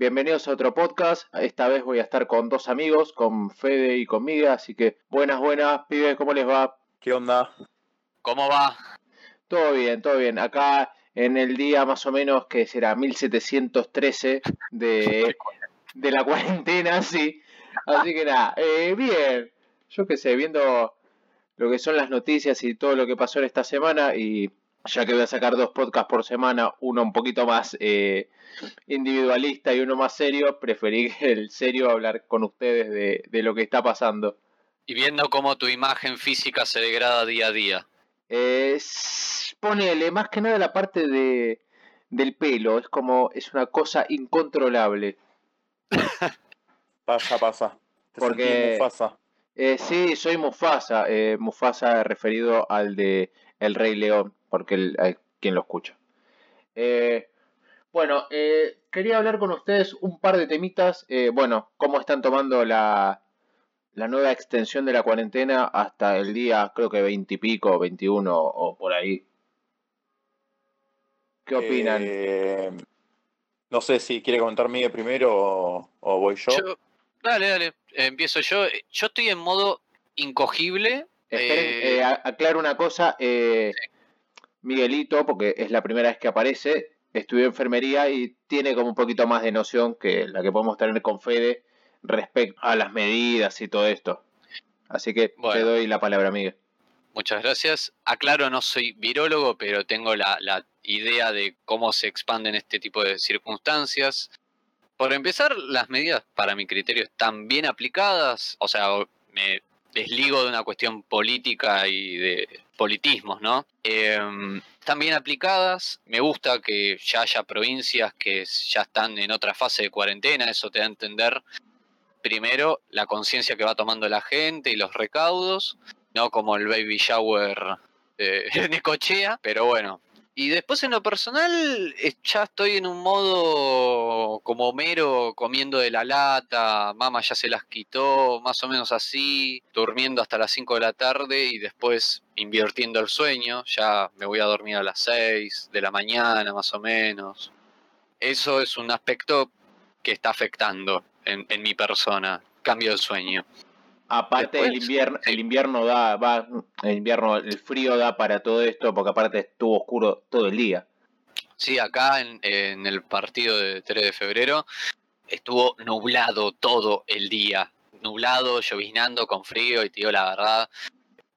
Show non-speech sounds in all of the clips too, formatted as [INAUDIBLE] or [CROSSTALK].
Bienvenidos a otro podcast. Esta vez voy a estar con dos amigos, con Fede y con Miguel, así que buenas, buenas, pibes, ¿cómo les va? ¿Qué onda? ¿Cómo va? Todo bien, todo bien. Acá en el día más o menos que será 1713 de, de la cuarentena, [LAUGHS] sí. Así que nada, eh, bien. Yo qué sé, viendo lo que son las noticias y todo lo que pasó en esta semana y ya que voy a sacar dos podcasts por semana, uno un poquito más eh, individualista y uno más serio, preferí [LAUGHS] el serio hablar con ustedes de, de, lo que está pasando. Y viendo cómo tu imagen física se degrada día a día. Eh, ponele, más que nada la parte de, del pelo, es como, es una cosa incontrolable. [LAUGHS] pasa, pasa. ¿Te Porque... Mufasa? Eh, sí, soy Mufasa. Eh, Mufasa referido al de El Rey León, porque el, hay quien lo escucha. Eh, bueno, eh, quería hablar con ustedes un par de temitas. Eh, bueno, cómo están tomando la, la nueva extensión de la cuarentena hasta el día, creo que 20 y pico, 21 o por ahí. ¿Qué opinan? Eh, no sé si quiere comentar Miguel primero o, o voy yo. yo. Dale, dale, empiezo yo. Yo estoy en modo incogible. Esperen, eh, aclaro una cosa. Sí. Miguelito, porque es la primera vez que aparece, estudió enfermería y tiene como un poquito más de noción que la que podemos tener con Fede respecto a las medidas y todo esto. Así que bueno, te doy la palabra, Miguel. Muchas gracias. Aclaro, no soy virólogo, pero tengo la, la idea de cómo se expanden este tipo de circunstancias. Por empezar, las medidas, para mi criterio, están bien aplicadas. O sea, me desligo de una cuestión política y de politismos, ¿no? Eh, están bien aplicadas, me gusta que ya haya provincias que ya están en otra fase de cuarentena, eso te da a entender primero la conciencia que va tomando la gente y los recaudos, no como el baby shower [LAUGHS] de Necochea, pero bueno, y después en lo personal ya estoy en un modo como mero comiendo de la lata, mamá ya se las quitó, más o menos así, durmiendo hasta las 5 de la tarde y después invirtiendo el sueño, ya me voy a dormir a las 6 de la mañana más o menos. Eso es un aspecto que está afectando en mi persona, cambio de sueño. Aparte Después, el invierno, el invierno da, va, el invierno, el frío da para todo esto, porque aparte estuvo oscuro todo el día. Sí, acá en, en el partido de 3 de febrero estuvo nublado todo el día. Nublado, lloviznando, con frío, y te digo la verdad,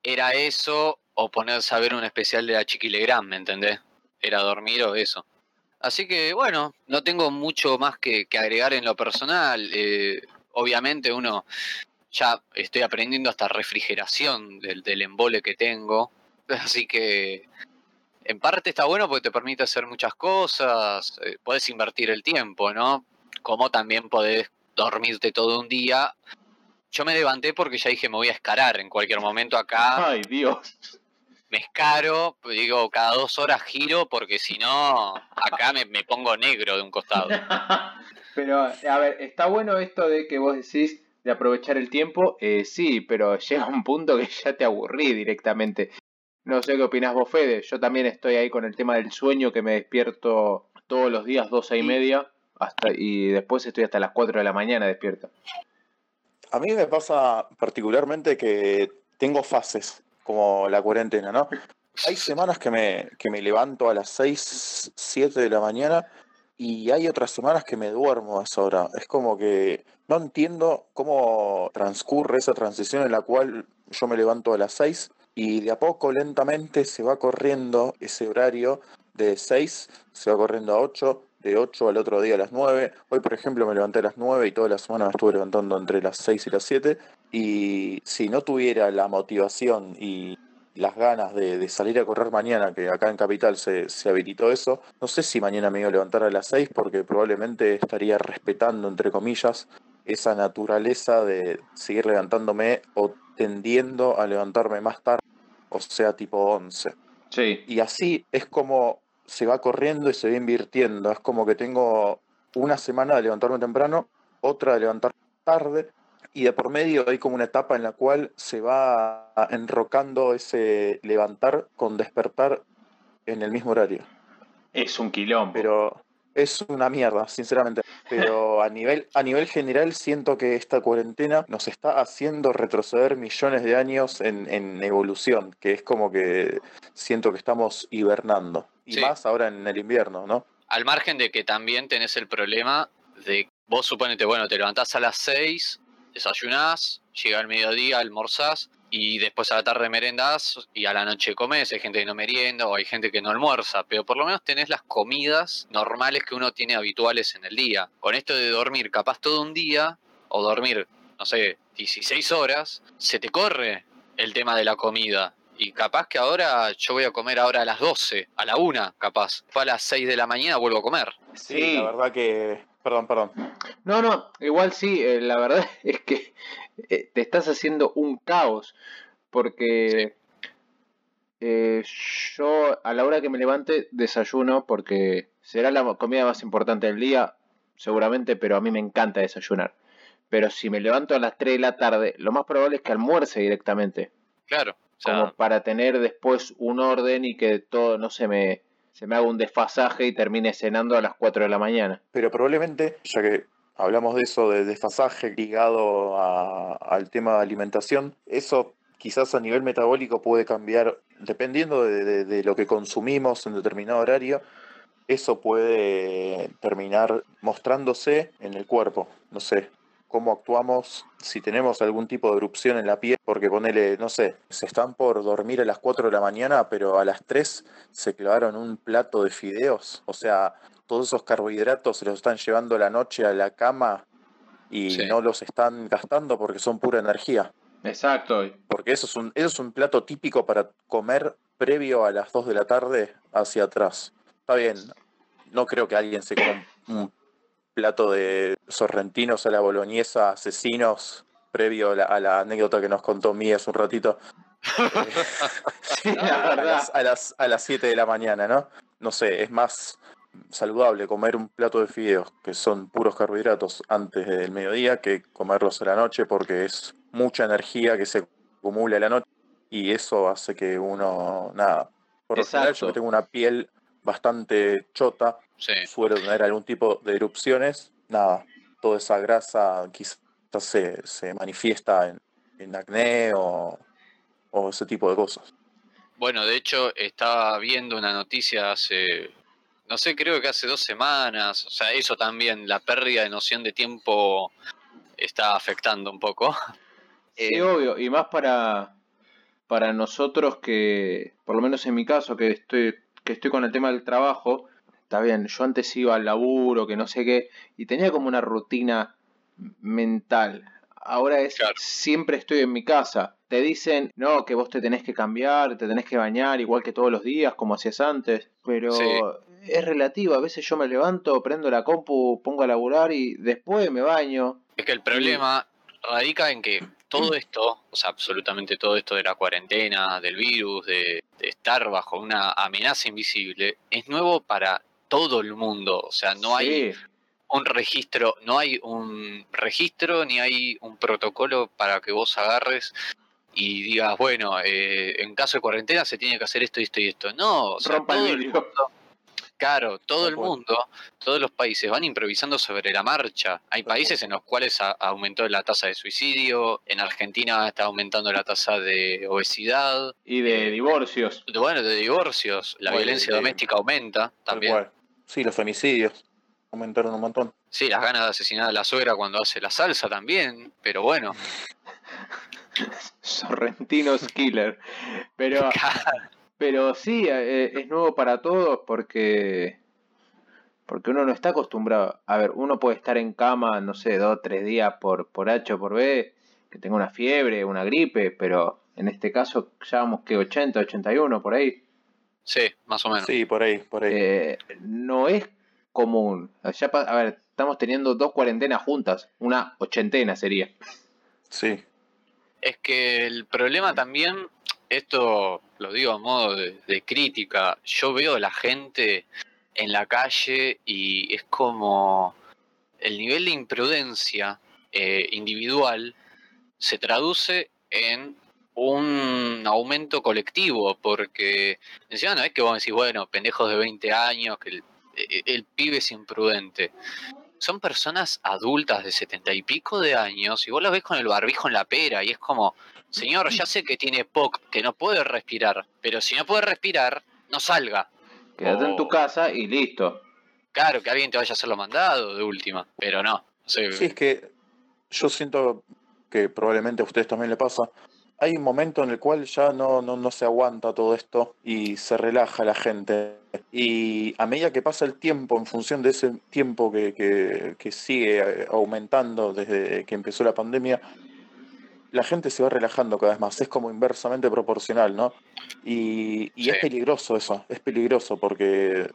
era eso o ponerse a ver un especial de la Chiquilegrán, ¿me entendés? Era dormir o eso. Así que bueno, no tengo mucho más que, que agregar en lo personal. Eh, obviamente uno ya estoy aprendiendo hasta refrigeración del, del, embole que tengo. [LAUGHS] Así que en parte está bueno porque te permite hacer muchas cosas, eh, puedes invertir el tiempo, ¿no? Como también podés dormirte todo un día. Yo me levanté porque ya dije me voy a escarar en cualquier momento acá. Ay, Dios. Me escaro, digo, cada dos horas giro porque si no, acá me, me pongo negro de un costado. [LAUGHS] Pero, a ver, está bueno esto de que vos decís, de aprovechar el tiempo, eh, sí, pero llega un punto que ya te aburrí directamente. No sé qué opinas vos, Fede. Yo también estoy ahí con el tema del sueño, que me despierto todos los días, doce y media, hasta, y después estoy hasta las 4 de la mañana despierto. A mí me pasa particularmente que tengo fases, como la cuarentena, ¿no? Hay semanas que me, que me levanto a las 6, 7 de la mañana y hay otras semanas que me duermo a esa hora. Es como que no entiendo cómo transcurre esa transición en la cual yo me levanto a las 6 y de a poco lentamente se va corriendo ese horario de 6, se va corriendo a 8, de 8 al otro día a las 9. Hoy, por ejemplo, me levanté a las 9 y toda la semana me estuve levantando entre las 6 y las 7. Y si no tuviera la motivación y las ganas de, de, salir a correr mañana, que acá en Capital se, se, habilitó eso. No sé si mañana me iba a levantar a las 6 porque probablemente estaría respetando, entre comillas, esa naturaleza de seguir levantándome o tendiendo a levantarme más tarde, o sea, tipo 11. Sí. Y así es como se va corriendo y se va invirtiendo. Es como que tengo una semana de levantarme temprano, otra de levantarme tarde, y de por medio hay como una etapa en la cual se va enrocando ese levantar con despertar en el mismo horario. Es un quilombo. Pero es una mierda, sinceramente. Pero [LAUGHS] a nivel, a nivel general siento que esta cuarentena nos está haciendo retroceder millones de años en, en evolución, que es como que siento que estamos hibernando. Y Sí. más ahora en el invierno, ¿no? Al margen de que también tenés el problema de vos suponete, bueno, te levantás a las 6, desayunás, llega el mediodía, almorzás y después a la tarde merendás y a la noche comés. Hay gente que no merienda o hay gente que no almuerza, pero por lo menos tenés las comidas normales que uno tiene habituales en el día. Con esto de dormir capaz todo un día o dormir, no sé, 16 horas, se te corre el tema de la comida. Y capaz que ahora yo voy a comer ahora a las 12, a la 1 capaz. Fue a las 6 de la mañana vuelvo a comer. Sí. la verdad que. Perdón, perdón. No, no, igual sí, eh, la verdad [LAUGHS] es que eh, te estás haciendo un caos, porque eh, yo a la hora que me levante desayuno, porque será la comida más importante del día, seguramente, pero a mí me encanta desayunar. Pero si me levanto a las 3 de la tarde, lo más probable es que almuerce directamente, Claro. O sea, como para tener después un orden y que todo no se me, se me haga un desfasaje y termine cenando a las 4 de la mañana. Pero probablemente, ya que hablamos de eso, de desfasaje ligado al tema de alimentación, eso quizás a nivel metabólico puede cambiar dependiendo de, de- de lo que consumimos en determinado horario. Eso puede terminar mostrándose en el cuerpo. No sé, cómo actuamos si tenemos algún tipo de erupción en la piel, porque ponele, no sé, se están por dormir a las 4 de la mañana, pero a las 3 se clavaron un plato de fideos. O sea, todos esos carbohidratos se los están llevando a la noche a la cama y Sí. no los están gastando porque son pura energía. Exacto. Porque eso es un, eso es un plato típico para comer previo a las 2 de la tarde hacia atrás. Está bien, no creo que alguien se coma un, un plato de sorrentinos a la boloñesa, asesinos, previo a la, a la anécdota que nos contó Mía hace un ratito, [LAUGHS] [LAUGHS] la a las, a, las, a las 7 de la mañana, ¿no? No sé, es más saludable comer un plato de fideos, que son puros carbohidratos, antes del mediodía, que comerlos a la noche, porque es mucha energía que se acumula a la noche y eso hace que uno, nada, por lo general yo que tengo una piel bastante chota, sí. suelo tener algún tipo de erupciones, nada, toda esa grasa quizás se, se manifiesta en, en acné o, o ese tipo de cosas. Bueno, de hecho, estaba viendo una noticia hace, no sé, creo que hace dos semanas. O sea, eso también, la pérdida de noción de tiempo está afectando un poco. Sí, Eh, obvio, y más para, para nosotros que, por lo menos en mi caso, que estoy, que estoy con el tema del trabajo, está bien, yo antes iba al laburo, que no sé qué, y tenía como una rutina mental. Ahora es Claro. siempre estoy en mi casa. Te dicen, no, que vos te tenés que cambiar, te tenés que bañar igual que todos los días, como hacías antes, pero Sí. es relativo. A veces yo me levanto, prendo la compu, pongo a laburar y después me baño. Es que el problema radica en que todo esto, o sea, absolutamente todo esto de la cuarentena, del virus, de, de estar bajo una amenaza invisible, es nuevo para todo el mundo. O sea, no hay un registro, no hay un registro ni hay un protocolo para que vos agarres y digas, bueno, eh, en caso de cuarentena se tiene que hacer esto, esto y esto. No, o sea, todo el mundo, claro, todo el mundo, todos los países van improvisando sobre la marcha. Hay países en los cuales aumentó la tasa de suicidio, en Argentina está aumentando la tasa de obesidad, Y de Eh, divorcios. bueno, de divorcios, la Bueno, violencia de- doméstica aumenta también. cual. Sí, los femicidios aumentaron un montón. Sí, las ganas de asesinar a la suegra cuando hace la salsa también, pero bueno. [LAUGHS] Sorrentinos Killer. Pero, [LAUGHS] pero sí, eh, es nuevo para todos porque, porque uno no está acostumbrado. A ver, uno puede estar en cama, no sé, dos o tres días por, por H o por B, que tenga una fiebre, una gripe, pero en este caso ya vamos que 80, 81 por ahí. Sí, más o menos. Sí, por ahí, por ahí. Eh, no es común. Ya a ver, estamos teniendo dos cuarentenas juntas, una ochentena sería. Sí. Es que el problema también, esto lo digo a modo de, crítica, yo veo a la gente en la calle y es como el nivel de imprudencia eh, individual se traduce en un aumento colectivo, porque encima no es que vos decís, bueno, pendejos de 20 años que e, el pibe es imprudente. Son personas adultas de setenta y pico de años y vos las ves con el barbijo en la pera y es como, señor, ya sé que tiene POC, que no puede respirar, pero si no puede respirar, no salga. Quédate en tu casa y listo. Claro, que alguien te vaya a hacer lo mandado de última, pero no. Sí, es que yo siento que probablemente a ustedes también le pasa, hay un momento en el cual ya no, no, se aguanta todo esto y se relaja la gente. Y a medida que pasa el tiempo, en función de ese tiempo que, sigue aumentando desde que empezó la pandemia, la gente se va relajando cada vez más. Es como inversamente proporcional, ¿no? Y, es peligroso eso, es peligroso porque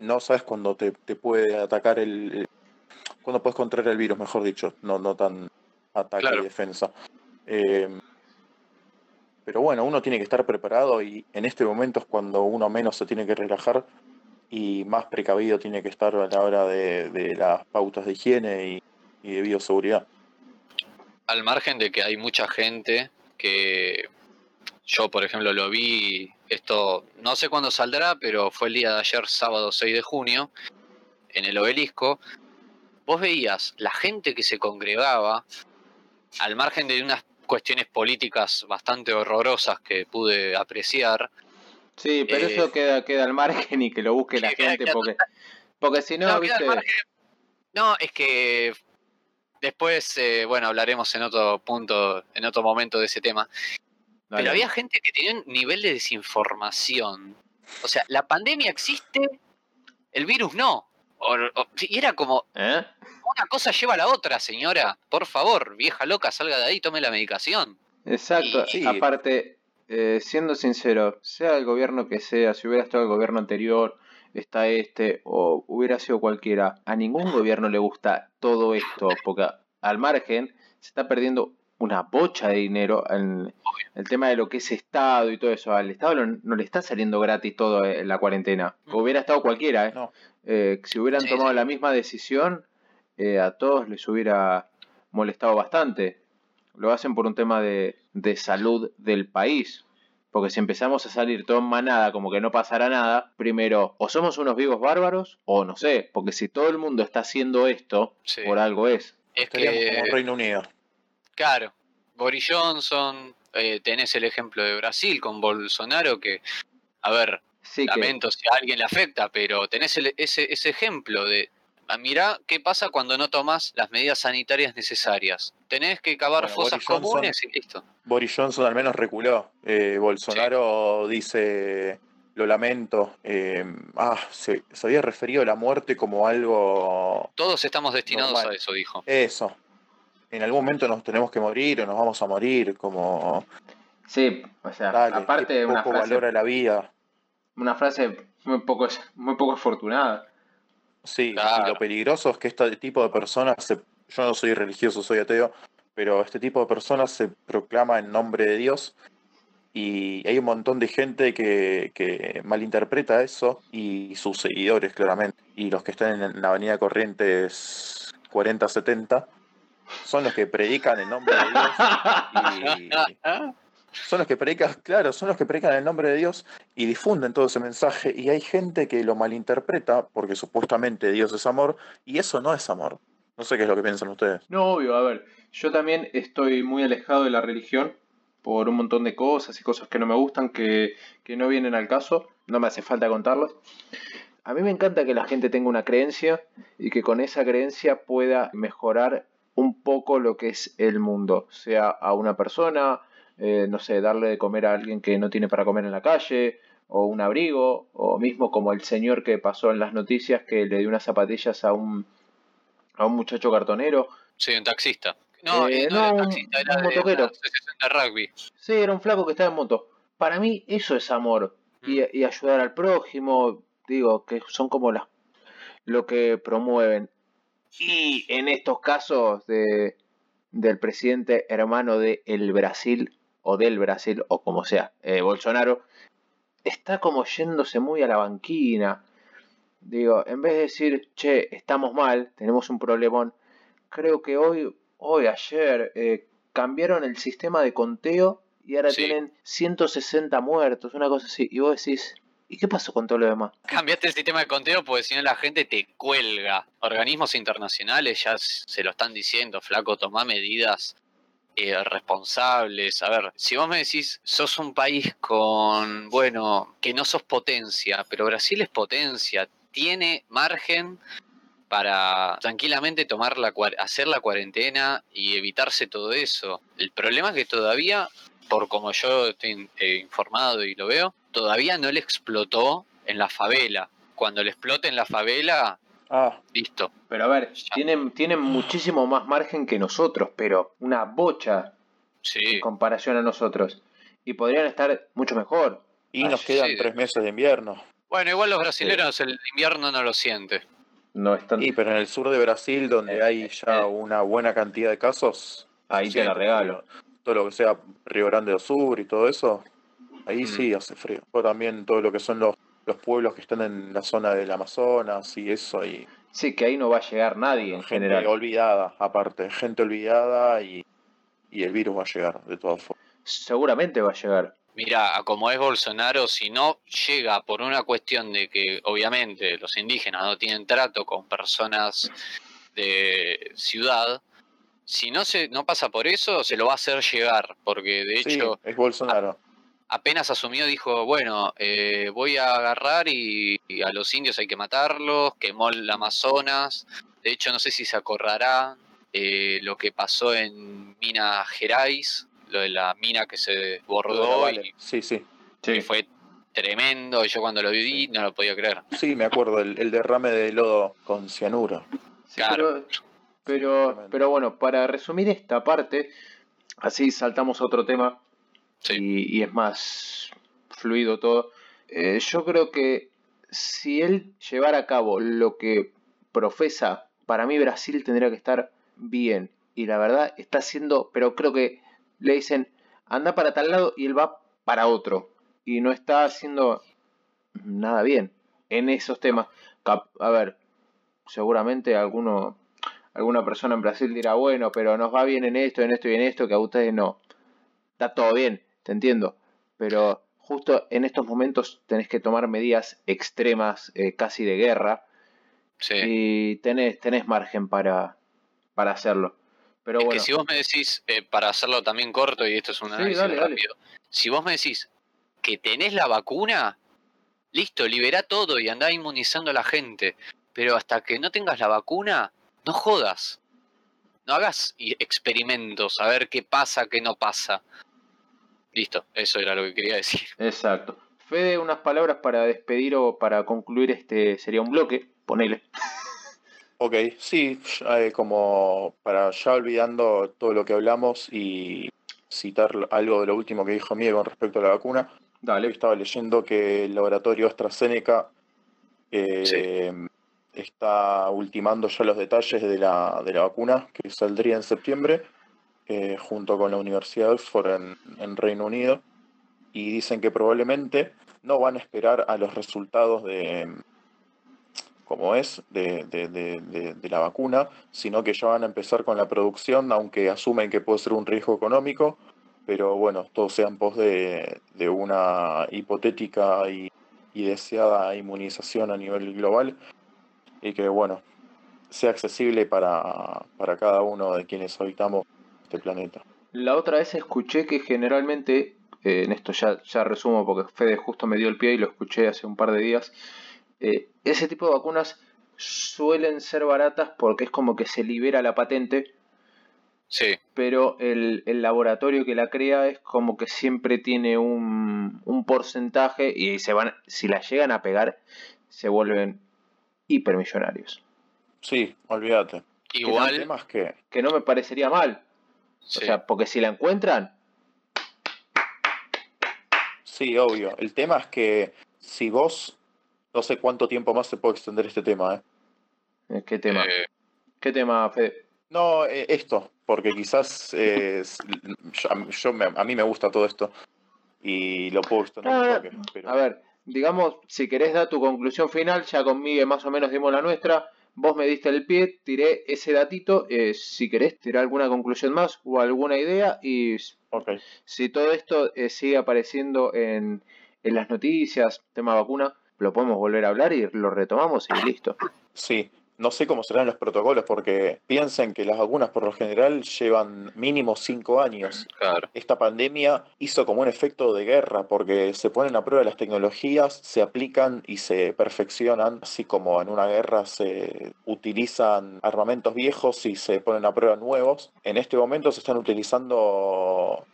no sabes cuándo te, puede atacar el, cuando puedes contraer el virus, mejor dicho, no, no tan ataque y defensa. Eh, pero bueno, uno tiene que estar preparado y en este momento es cuando uno menos se tiene que relajar y más precavido tiene que estar a la hora de, las pautas de higiene y, de bioseguridad. Al margen de que hay mucha gente que yo, por ejemplo, lo vi, esto no sé cuándo saldrá, pero fue el día de ayer, sábado 6 de junio, en el obelisco, vos veías la gente que se congregaba, al margen de unas cuestiones políticas bastante horrorosas que pude apreciar. Sí, pero eso eh, queda, queda al margen y que lo busque la gente porque, porque si no, no, es que después, eh, bueno, hablaremos en otro punto, en otro momento de ese tema. Pero había gente que tenía un nivel de desinformación. O sea, la pandemia existe, el virus no. y era como, ¿Eh? una cosa lleva a la otra, señora. Por favor, vieja loca, salga de ahí, tome la medicación. Exacto. Aparte, eh, siendo sincero, sea el gobierno que sea, si hubiera estado el gobierno anterior, está este, o hubiera sido cualquiera, a ningún gobierno le gusta todo esto, porque al margen se está perdiendo una bocha de dinero en el tema de lo que es Estado y todo eso. Al Estado no, le está saliendo gratis todo en la cuarentena. Hubiera estado cualquiera, ¿eh? eh si hubieran tomado la misma decisión, eh, a todos les hubiera molestado bastante. Lo hacen por un tema de, de salud del país. Porque si empezamos a salir todo en manada como que no pasará nada, primero, o somos unos vivos bárbaros, o no sé, porque si todo el mundo está haciendo esto, por algo es. Es que... como Reino Unido. Claro, Boris Johnson, eh, tenés el ejemplo de Brasil con Bolsonaro, que, a ver, lamento si a alguien le afecta, pero tenés ese, ese ejemplo de mirá qué pasa cuando no tomas las medidas sanitarias necesarias. Tenés que cavar fosas comunes y listo. Boris Johnson al menos reculó. Eh, Bolsonaro dice, lo lamento. Eh, ah, se, había referido a la muerte como algo... Todos estamos destinados a eso, dijo. Eso. En algún momento nos tenemos que morir o nos vamos a morir, como... Sí, o sea, aparte de una frase... valora la vida. Una frase muy poco, muy poco afortunada. Sí, y lo peligroso es que este tipo de personas, yo no soy religioso, soy ateo, pero este tipo de personas se proclama en nombre de Dios y hay un montón de gente que, malinterpreta eso y sus seguidores claramente. Y los que están en la avenida Corrientes 4070 son los que predican en nombre de Dios y, [LAUGHS] son los que predican, claro, son los que predican el nombre de Dios y difunden todo ese mensaje. Y hay gente que lo malinterpreta porque supuestamente Dios es amor y eso no es amor. No sé qué es lo que piensan ustedes. No, obvio, a ver, yo también estoy muy alejado de la religión por un montón de cosas y cosas que no me gustan, que, que no vienen al caso, no me hace falta contarlas. A mí me encanta que la gente tenga una creencia y que con esa creencia pueda mejorar un poco lo que es el mundo, sea a una persona, eh, no sé, darle de comer a alguien que no tiene para comer en la calle, o un abrigo, o mismo como el señor que pasó en las noticias que le dio unas zapatillas a un, a un muchacho cartonero. Sí, un taxista. No, eh, no, un, taxista, era un motoquero. De, rugby. Sí, era un flaco que estaba en moto. Para mí eso es amor. Y, mm. y, ayudar al prójimo, digo, que son como las lo que promueven. Y en estos casos de, del presidente hermano de el Brasil, o del Brasil, o como sea, eh, Bolsonaro, está como yéndose muy a la banquina. Digo, en vez de decir, che, estamos mal, tenemos un problemón, creo que hoy, hoy, ayer, eh, cambiaron el sistema de conteo y ahora tienen 160 muertos, una cosa así. Y vos decís, ¿Y qué pasó con todo lo demás? Cambiaste el sistema de conteo porque si no la gente te cuelga. Organismos internacionales ya se lo están diciendo, flaco, toma medidas eh, responsables. A ver, si vos me decís, sos un país con, bueno, que no sos potencia, pero Brasil es potencia, tiene margen para tranquilamente tomar la, hacer la cuarentena y evitarse todo eso. El problema es que todavía, por como yo estoy eh, informado y lo veo, todavía no le explotó en la favela. Cuando le explote en la favela, ah. listo. Pero a ver, tienen, tienen muchísimo más margen que nosotros, pero una bocha en comparación a nosotros. Y podrían estar mucho mejor. Y nos quedan tres meses de invierno. Bueno, igual los brasileños el invierno no lo siente. No están... Sí, pero en el sur de Brasil, donde eh, hay ya eh. una buena cantidad de casos, ahí te la regalo. Todo lo que sea Río Grande do Sur y todo eso, Ahí mm. sí hace frío. O también todo lo que son los, los pueblos que están en la zona del Amazonas y eso. Y sí, que ahí no va a llegar nadie en gente general. olvidada, aparte. Gente olvidada y, y el virus va a llegar, de todas formas. Seguramente va a llegar. Mira, como es Bolsonaro, si no llega por una cuestión de que obviamente los indígenas no tienen trato con personas de ciudad, si no se no pasa por eso, se lo va a hacer llegar, porque de hecho es Bolsonaro apenas asumió, dijo, bueno, eh, voy a agarrar y, a los indios hay que matarlos, quemó el Amazonas, de hecho no sé si se acordará eh, lo que pasó en Mina Gerais, lo de la mina que se bordó y, sí, sí. fue tremendo, yo cuando lo viví no lo podía creer. Sí, me acuerdo, el, derrame de lodo con cianuro. claro. pero, pero bueno, para resumir esta parte, así saltamos a otro tema y, es más fluido todo. Eh, yo creo que si él llevara a cabo lo que profesa, para mí Brasil tendría que estar bien. Y la verdad está haciendo, pero creo que le dicen, anda para tal lado y él va para otro. Y no está haciendo nada bien en esos temas. A ver, seguramente alguno, alguna persona en Brasil dirá, bueno, pero nos va bien en esto, en esto y en esto, que a ustedes no. Está todo bien te entiendo, pero justo en estos momentos tenés que tomar medidas extremas, eh, casi de guerra, y tenés, tenés margen para, para hacerlo. Pero es que si vos me decís, eh, para hacerlo también corto, y esto es un análisis rápido, si vos me decís que tenés la vacuna, listo, libera todo y andá inmunizando a la gente. Pero hasta que no tengas la vacuna, no jodas. No hagas experimentos a ver qué pasa, qué no pasa. Listo, eso era lo que quería decir. [LAUGHS] Exacto. Fede, unas palabras para despedir o para concluir este sería un bloque, ponele. [LAUGHS] Ok, sí, eh, como para ya olvidando todo lo que hablamos y citar algo de lo último que dijo Miguel con respecto a la vacuna. Dale. Estaba leyendo que el laboratorio AstraZeneca eh, está ultimando ya los detalles de la, de la vacuna que saldría en septiembre eh, junto con la Universidad de Oxford en, Reino Unido y dicen que probablemente no van a esperar a los resultados de como es de, de, la vacuna, sino que ya van a empezar con la producción, aunque asumen que puede ser un riesgo económico, pero bueno, todo sea en pos de, una hipotética y, y deseada inmunización a nivel global y que bueno, sea accesible para, para cada uno de quienes habitamos este planeta. La otra vez escuché que generalmente, eh, en esto ya, ya resumo porque Fede justo me dio el pie y lo escuché hace un par de días, eh, ese tipo de vacunas suelen ser baratas porque es como que se libera la patente. Sí. Pero el, laboratorio que la crea es como que siempre tiene un, un porcentaje y se van, si la llegan a pegar, se vuelven hipermillonarios. Sí, olvídate. Igual. Que, que no me parecería mal. O sea, porque si la encuentran. Sí, obvio. El tema es que si vos. No sé cuánto tiempo más se puede extender este tema, ¿eh? eh ¿Qué tema? Eh, ¿Qué tema, Fede? No, eh, esto, porque quizás yo, a mí me gusta todo esto y lo puedo extender un A ver, digamos, si querés dar tu conclusión final, ya conmigo más o menos dimos la nuestra vos me diste el pie, tiré ese datito, eh, si querés tirar alguna conclusión más o alguna idea y si todo esto eh, sigue apareciendo en, en las noticias, tema vacuna, lo podemos volver a hablar y lo retomamos y listo. Sí, no sé cómo serán los protocolos porque piensen que las vacunas por lo general llevan mínimo cinco años. Claro. Esta pandemia hizo como un efecto de guerra porque se ponen a prueba las tecnologías, se aplican y se perfeccionan, así como en una guerra se utilizan armamentos viejos y se ponen a prueba nuevos. En este momento se están utilizando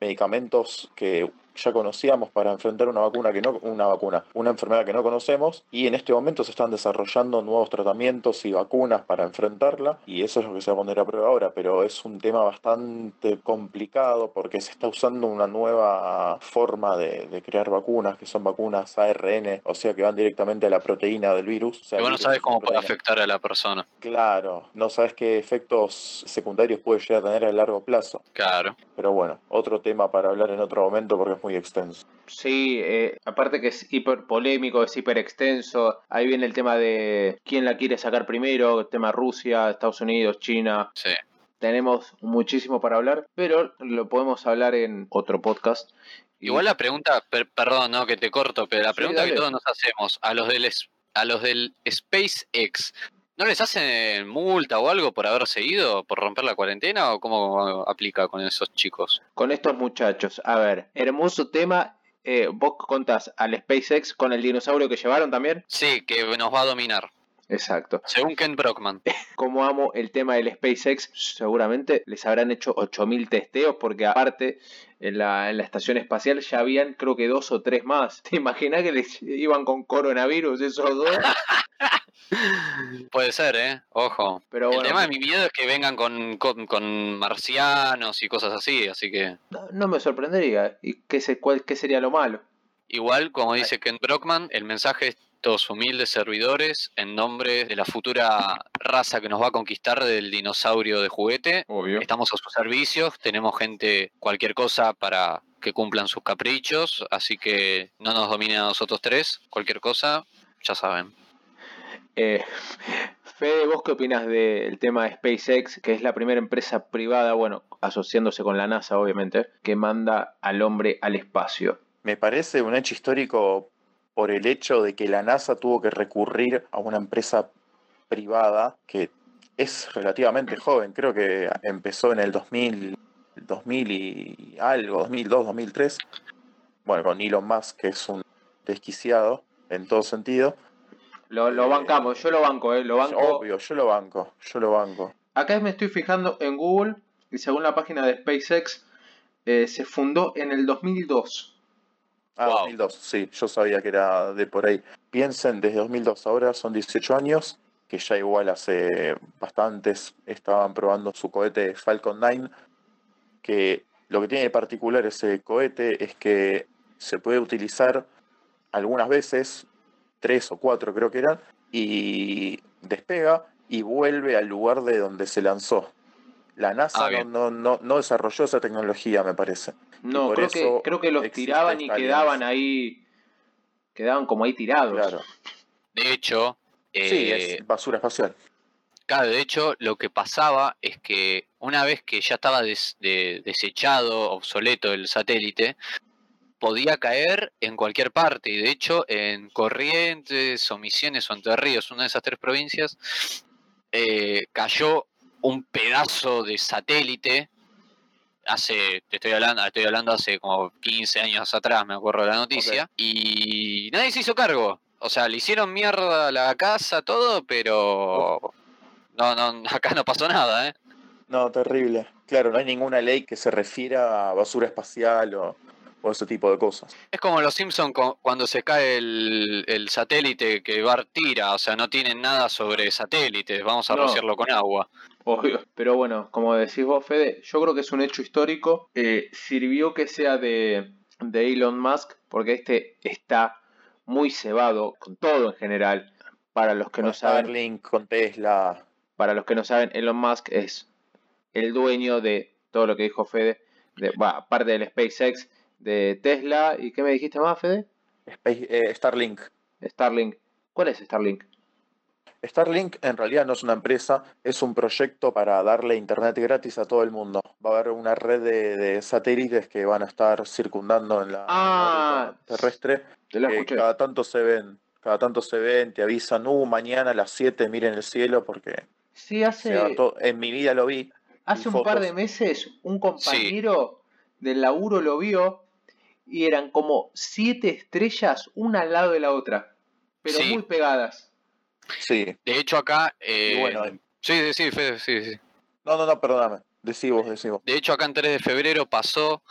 medicamentos que ya conocíamos para enfrentar una vacuna que no, una vacuna, una enfermedad que no conocemos, y en este momento se están desarrollando nuevos tratamientos y vacunas para enfrentarla, y eso es lo que se va a poner a prueba ahora, pero es un tema bastante complicado porque se está usando una nueva forma de, de crear vacunas, que son vacunas ARN, o sea que van directamente a la proteína del virus. O sea, Y vos no el virus sabes es cómo puede afectar a la persona. Claro, no sabes qué efectos secundarios puede llegar a tener a largo plazo. Claro. Pero bueno, otro tema para hablar en otro momento porque es muy extenso. Sí, eh, aparte que es hiper polémico, es hiper extenso. Ahí viene el tema de quién la quiere sacar primero, el tema Rusia, Estados Unidos, China. Sí. Tenemos muchísimo para hablar, pero lo podemos hablar en otro podcast. Igual la pregunta, per- perdón, no que te corto, pero la Sí, pregunta que todos nos hacemos a los del a los del SpaceX, ¿no les hacen multa o algo por haberse ido, por romper la cuarentena o cómo aplica con esos chicos? con estos muchachos. A ver, hermoso tema. Eh, vos contás al SpaceX con el dinosaurio que llevaron también. Sí, que nos va a dominar, Exacto. según Ken Brockman. Como amo el tema del SpaceX, seguramente les habrán hecho 8000 testeos porque aparte en la, en la estación espacial ya habían creo que dos o tres más. [LAUGHS] ¿Te imaginas que les iban con coronavirus esos dos? Puede ser, ¿eh? Ojo. Pero el tema de mi miedo es que vengan con, con, con marcianos y cosas así, así que no, no me sorprendería. ¿Y qué, se, cuál, qué sería lo malo? igual, como dice Ken Brockman, el mensaje es estos humildes servidores en nombre de la futura raza que nos va a conquistar del dinosaurio de juguete. Obvio. Estamos a sus servicios, tenemos gente, cualquier cosa para que cumplan sus caprichos, así que no nos dominen a nosotros tres, cualquier cosa, ya saben. Eh, Fede, ¿vos qué opinas del tema de SpaceX, que es la primera empresa privada, bueno, asociándose con la NASA, obviamente, que manda al hombre al espacio? Me parece un hecho histórico por el hecho de que la NASA tuvo que recurrir a una empresa privada que es relativamente joven, creo que empezó en el 2000, 2000 y algo, 2002, 2003. Bueno, con Elon Musk, que es un desquiciado en todo sentido. Lo, lo Eh, bancamos, yo lo banco, ¿eh? Lo banco. Obvio, yo lo banco, yo lo banco. Acá me estoy fijando en Google y según la página de SpaceX, eh, se fundó en el 2002. Ah, Wow. 2002, sí, yo sabía que era de por ahí. Piensen, desde 2002 ahora son 18 años, que ya igual hace bastantes estaban probando su cohete Falcon 9, que lo que tiene de particular ese cohete es que se puede utilizar algunas veces, tres o cuatro creo que eran, y despega y vuelve al lugar de donde se lanzó. La Ah, NASA no, bien. no, no, no desarrolló esa tecnología, me parece. No, por creo que, creo que los tiraban y quedaban ahí. Quedaban como ahí tirados. Claro. De hecho, Sí, eh, es basura espacial. Claro, de hecho, lo que pasaba es que una vez que ya estaba des- de- desechado, obsoleto el satélite, podía caer en cualquier parte. Y de hecho, en Corrientes o Misiones o Entre Ríos, una de esas tres provincias, eh, cayó un pedazo de satélite. Hace, te estoy hablando, estoy hablando hace como 15 años atrás, me acuerdo de la noticia, y nadie se hizo cargo. O sea, le hicieron mierda a la casa, todo, pero no, no, [LAUGHS] acá no pasó nada, ¿eh? No, terrible. Claro, no hay ninguna ley que se refiera a basura espacial o, o ese tipo de cosas. Es como los Simpsons cuando se cae el, el satélite que Bart tira, o sea, no tienen nada sobre satélites, vamos a No. rociarlo con agua. Obvio. Pero bueno, como decís vos, Fede, yo creo que es un hecho histórico. Eh, sirvió que sea de, de Elon Musk, porque este está muy cebado con todo en general. Para los que Con no saben, Starlink, con Tesla. para los que no saben, Elon Musk es el dueño de todo lo que dijo Fede, de, bueno, aparte del SpaceX, de Tesla. ¿Y qué me dijiste más, Fede? Space- eh, Starlink. Starlink. ¿Cuál es Starlink? Starlink en realidad no es una empresa, es un proyecto para darle internet gratis a todo el mundo. Va a haber una red de, de satélites que van a estar circundando en la Ah, terrestre. Te la que cada tanto se ven, cada tanto se ven, te avisan, uh, mañana a las 7 miren el cielo porque Sí, hace, en mi vida lo vi. hace un par de meses un compañero del laburo lo vio y eran como siete estrellas una al lado de la otra, pero Sí. muy pegadas. Sí. De hecho, acá. eh, bueno, sí, sí, sí, Fede, sí, sí. no, no, no, perdóname. Decí vos, decí vos. De hecho, acá en 3 de febrero pasó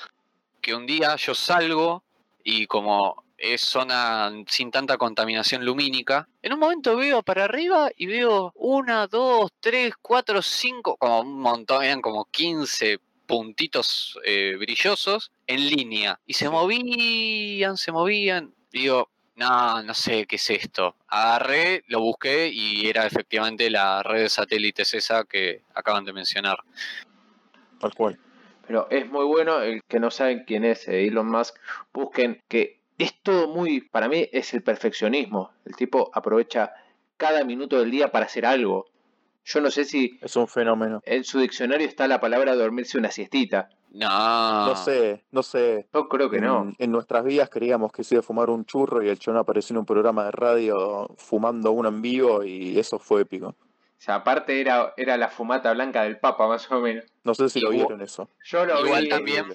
que un día yo salgo y como es zona sin tanta contaminación lumínica, en un momento veo para arriba y veo una, dos, tres, cuatro, cinco, como un montón, eran como 15 puntitos eh, brillosos en línea. Y se movían, se movían. Digo, no, no sé qué es esto. Agarré, lo busqué y era efectivamente la red de satélites esa que acaban de mencionar. Tal cual. Pero es muy bueno, el que no saben quién es eh, Elon Musk, busquen que es todo muy, para mí es el perfeccionismo. El tipo aprovecha cada minuto del día para hacer algo. Yo no sé si Es un fenómeno. en su diccionario está la palabra dormirse una siestita. No. No sé, no sé. Yo creo que en, no. en nuestras vidas creíamos que se iba a fumar un churro y el chon apareció en un programa de radio fumando uno en vivo y eso fue épico. O sea, aparte era, era la fumata blanca del Papa, más o menos. No sé si lo vieron eso. Yo lo Igual vi. también,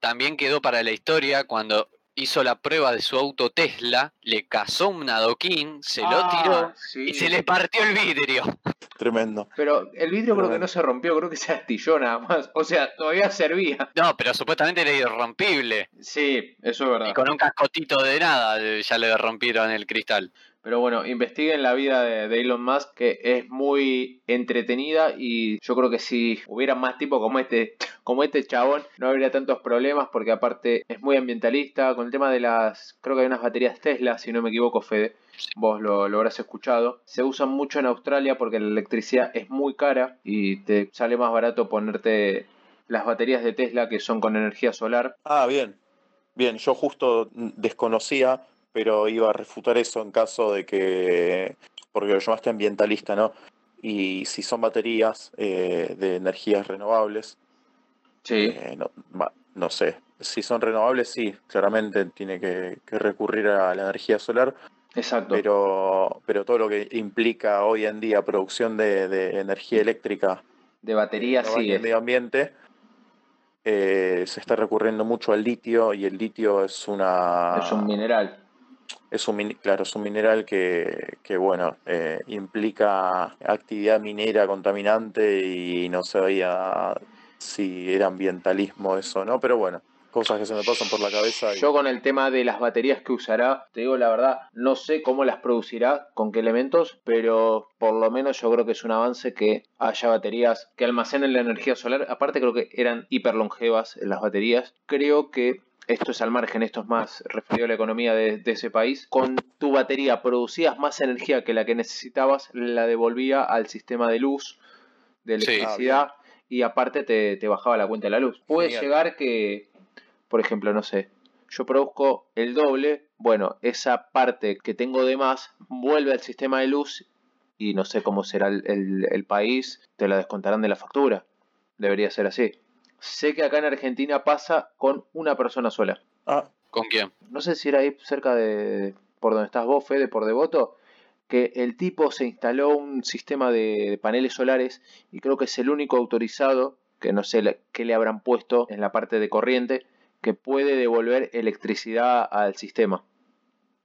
también quedó para la historia cuando hizo la prueba de su auto Tesla, le cazó un adoquín, se lo Ah, tiró sí. y se le partió el vidrio. Tremendo. Pero el vidrio creo que no se rompió, creo que se astilló nada más. O sea, todavía servía. No, pero supuestamente era irrompible. Sí, eso es verdad. Y con un cascotito de nada ya le rompieron el cristal. Pero bueno, investiguen la vida de, Elon Musk, que es muy entretenida y yo creo que si hubiera más tipo como este, [LAUGHS] como este chabón, no habría tantos problemas porque aparte es muy ambientalista con el tema de las, creo que hay unas baterías Tesla, si no me equivoco, Fede, vos lo, lo habrás escuchado. Se usan mucho en Australia porque la electricidad es muy cara y te sale más barato ponerte las baterías de Tesla que son con energía solar. Ah, bien. Bien, yo justo desconocía, pero iba a refutar eso en caso de que, porque lo llamaste ambientalista, ¿no? Y si son baterías eh, de energías renovables, Sí, eh, no, no sé. Si son renovables, sí, claramente tiene que, que recurrir a la energía solar, exacto. pero, pero todo lo que implica hoy en día producción de, de energía eléctrica de batería no va sí. en el medio ambiente, eh, se está recurriendo mucho al litio y el litio es una Es un mineral. Es un claro es un mineral que, que bueno eh, implica actividad minera contaminante y no sabía si era ambientalismo eso o no pero bueno cosas que se me pasan por la cabeza y- Yo con el tema de las baterías que usará, te digo la verdad, no sé cómo las producirá, con qué elementos, pero por lo menos yo creo que es un avance que haya baterías que almacenen la energía solar. Aparte creo que eran hiper longevas las baterías. Creo que esto es al margen, esto es más referido a la economía de, de ese país. Con tu batería producías más energía que la que necesitabas, la devolvía al sistema de luz, de Sí. electricidad, y aparte te, te bajaba la cuenta de la luz. Puede Genial. llegar que, por ejemplo, no sé, yo produzco el doble, bueno, esa parte que tengo de más vuelve al sistema de luz y no sé cómo será el, el- el país, te la descontarán de la factura. Debería ser así. Sé que acá en Argentina pasa con una persona sola. ah ¿Con quién? No sé si era ahí cerca de por donde estás vos, Fede, por Devoto, que el tipo se instaló un sistema de, paneles solares y creo que es el único autorizado, que no sé qué le habrán puesto en la parte de corriente, que puede devolver electricidad al sistema.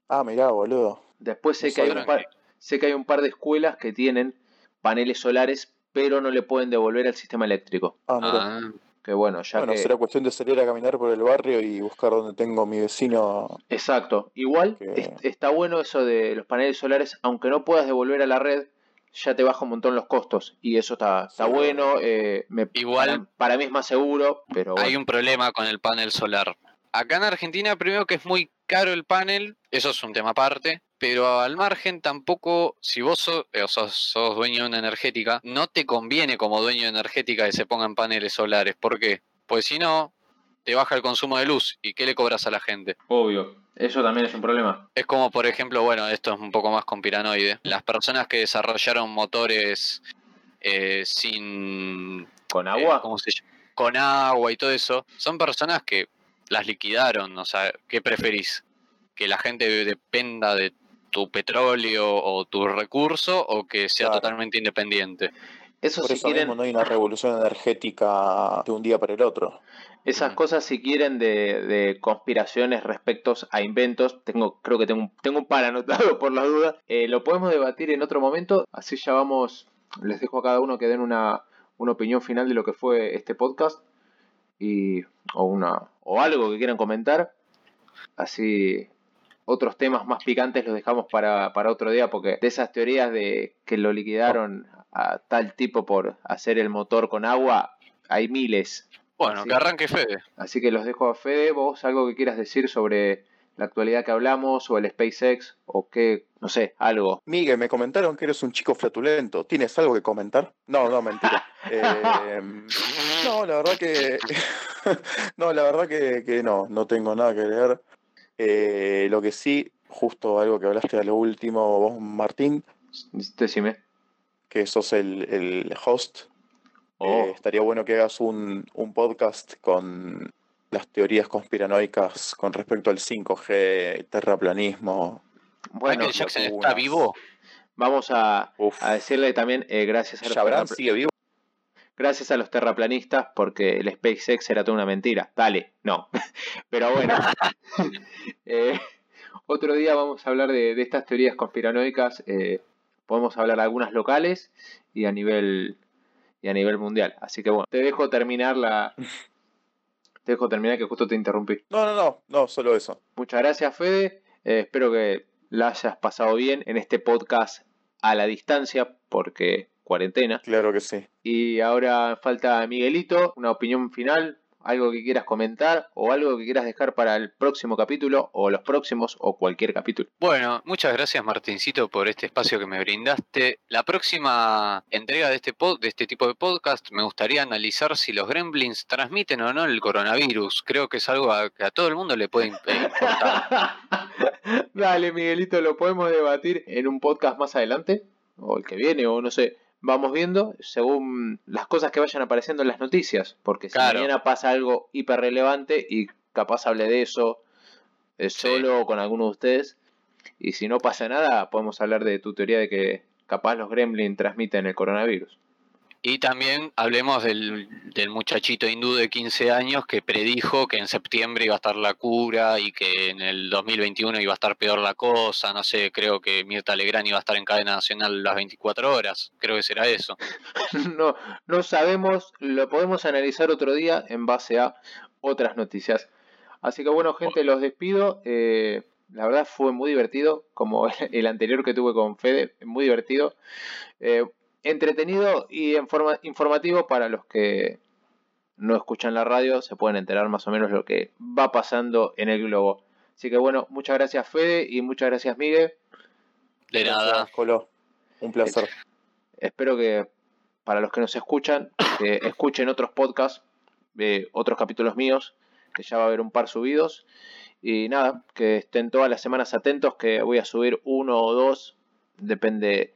ah mirá boludo Después sé que, hay un par, sé que hay un par de escuelas que tienen paneles solares, pero no le pueden devolver al sistema eléctrico. ah mirá Ah, Que bueno, ya bueno que... será cuestión de salir a caminar por el barrio y buscar donde tengo mi vecino Exacto. Igual Que- es- está bueno eso de los paneles solares, aunque no puedas devolver a la red, ya te baja un montón los costos. Y eso está, está Sí. bueno. eh, me- Igual- para, para mí es más seguro, pero hay bueno. un problema con el panel solar. Acá en Argentina, primero que es muy caro el panel, eso es un tema aparte, pero al margen tampoco, si vos sos, eh, sos, sos dueño de una energética, no te conviene como dueño de energética que se pongan paneles solares. ¿Por qué? Pues si no, te baja el consumo de luz. ¿Y qué le cobras a la gente? Obvio. Eso también es un problema. Es como, por ejemplo, bueno, esto es un poco más conspiranoide. Las personas que desarrollaron motores eh, sin... ¿Con eh, agua? ¿cómo se llama? Con agua y todo eso, son personas que las liquidaron. O sea, ¿qué preferís? ¿Que la gente dependa de tu petróleo o tu recurso o que sea Claro. totalmente independiente? Eso Por si eso quieren, mismo no hay una revolución energética de un día para el otro. esas Mm. cosas si quieren de, de conspiraciones respecto a inventos, tengo, creo que tengo, un- tengo un par anotado por la duda. Eh, lo podemos debatir en otro momento, así ya vamos, les dejo a cada uno que den una, una opinión final de lo que fue este podcast y o una o algo que quieran comentar. Así otros temas más picantes los dejamos para, para otro día porque de esas teorías de que lo liquidaron a tal tipo por hacer el motor con agua hay miles. Bueno, que arranque Fede. Así que los dejo a Fede. ¿Vos algo que quieras decir sobre la actualidad que hablamos o el SpaceX o qué, no sé, algo? Miguel, me comentaron que eres un chico flatulento. ¿Tienes algo que comentar? No, no, mentira. [LAUGHS] Eh, no, la verdad que. [LAUGHS] no, la verdad que, que no, no tengo nada que leer. Eh, lo que sí, justo algo que hablaste a lo último, vos, Martín, Decime. que sos el, el host. Oh, Eh, estaría bueno que hagas un, un podcast con las teorías conspiranoicas con respecto al 5G, terraplanismo. bueno, Michael Jackson está vivo. vamos a, decirle también eh, gracias, a los sigue vivo. Gracias a los terraplanistas porque el SpaceX era toda una mentira. Dale, no. [LAUGHS] Pero bueno. [LAUGHS] Eh, otro día vamos a hablar de, de estas teorías conspiranoicas. eh, podemos hablar de algunas locales y a nivel y a nivel mundial. Así que bueno, te dejo terminar la. Te dejo terminar que justo te interrumpí. No, no, no, no, solo eso. Muchas gracias, Fede. Eh, espero que la hayas pasado bien en este podcast a la distancia, porque cuarentena. Claro que sí. Y ahora falta Miguelito, una opinión final, algo que quieras comentar o algo que quieras dejar para el próximo capítulo o los próximos o cualquier capítulo. Bueno, muchas gracias Martincito por este espacio que me brindaste. La próxima entrega de este pod- de este tipo de podcast me gustaría analizar si los gremlins transmiten o no el coronavirus. Creo que es algo a- que a todo el mundo le puede eh, importar. [LAUGHS] Dale, Miguelito, lo podemos debatir en un podcast más adelante, o el que viene, o no sé. Vamos viendo según las cosas que vayan apareciendo en las noticias, porque si Claro. mañana pasa algo hiper relevante y capaz hable de eso eh, Sí. solo o con alguno de ustedes, y si no pasa nada, podemos hablar de tu teoría de que capaz los gremlins transmiten el coronavirus. Y también hablemos del, del muchachito hindú de 15 años que predijo que en septiembre iba a estar la cura y que en el 2021 iba a estar peor la cosa. No sé, creo que Mirta Legrand iba a estar en cadena nacional las 24 horas. Creo que será eso. [LAUGHS] no, no sabemos, lo podemos analizar otro día en base a otras noticias. Así que bueno, gente, los despido. Eh, la verdad fue muy divertido, como el anterior que tuve con Fede, muy divertido. Eh, entretenido y informa- informativo para los que no escuchan la radio, se pueden enterar más o menos lo que va pasando en el globo. Así que bueno, muchas gracias Fede y muchas gracias Miguel. De nada. Colo. Un placer. Espero que para los que nos escuchan, que escuchen otros podcasts, eh, otros capítulos míos, que ya va a haber un par subidos. Y nada, que estén todas las semanas atentos, que voy a subir uno o dos, depende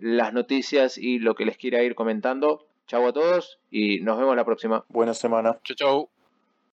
las noticias y lo que les quiera ir comentando. Chau a todos y nos vemos la próxima. Buena semana. Chau, chau.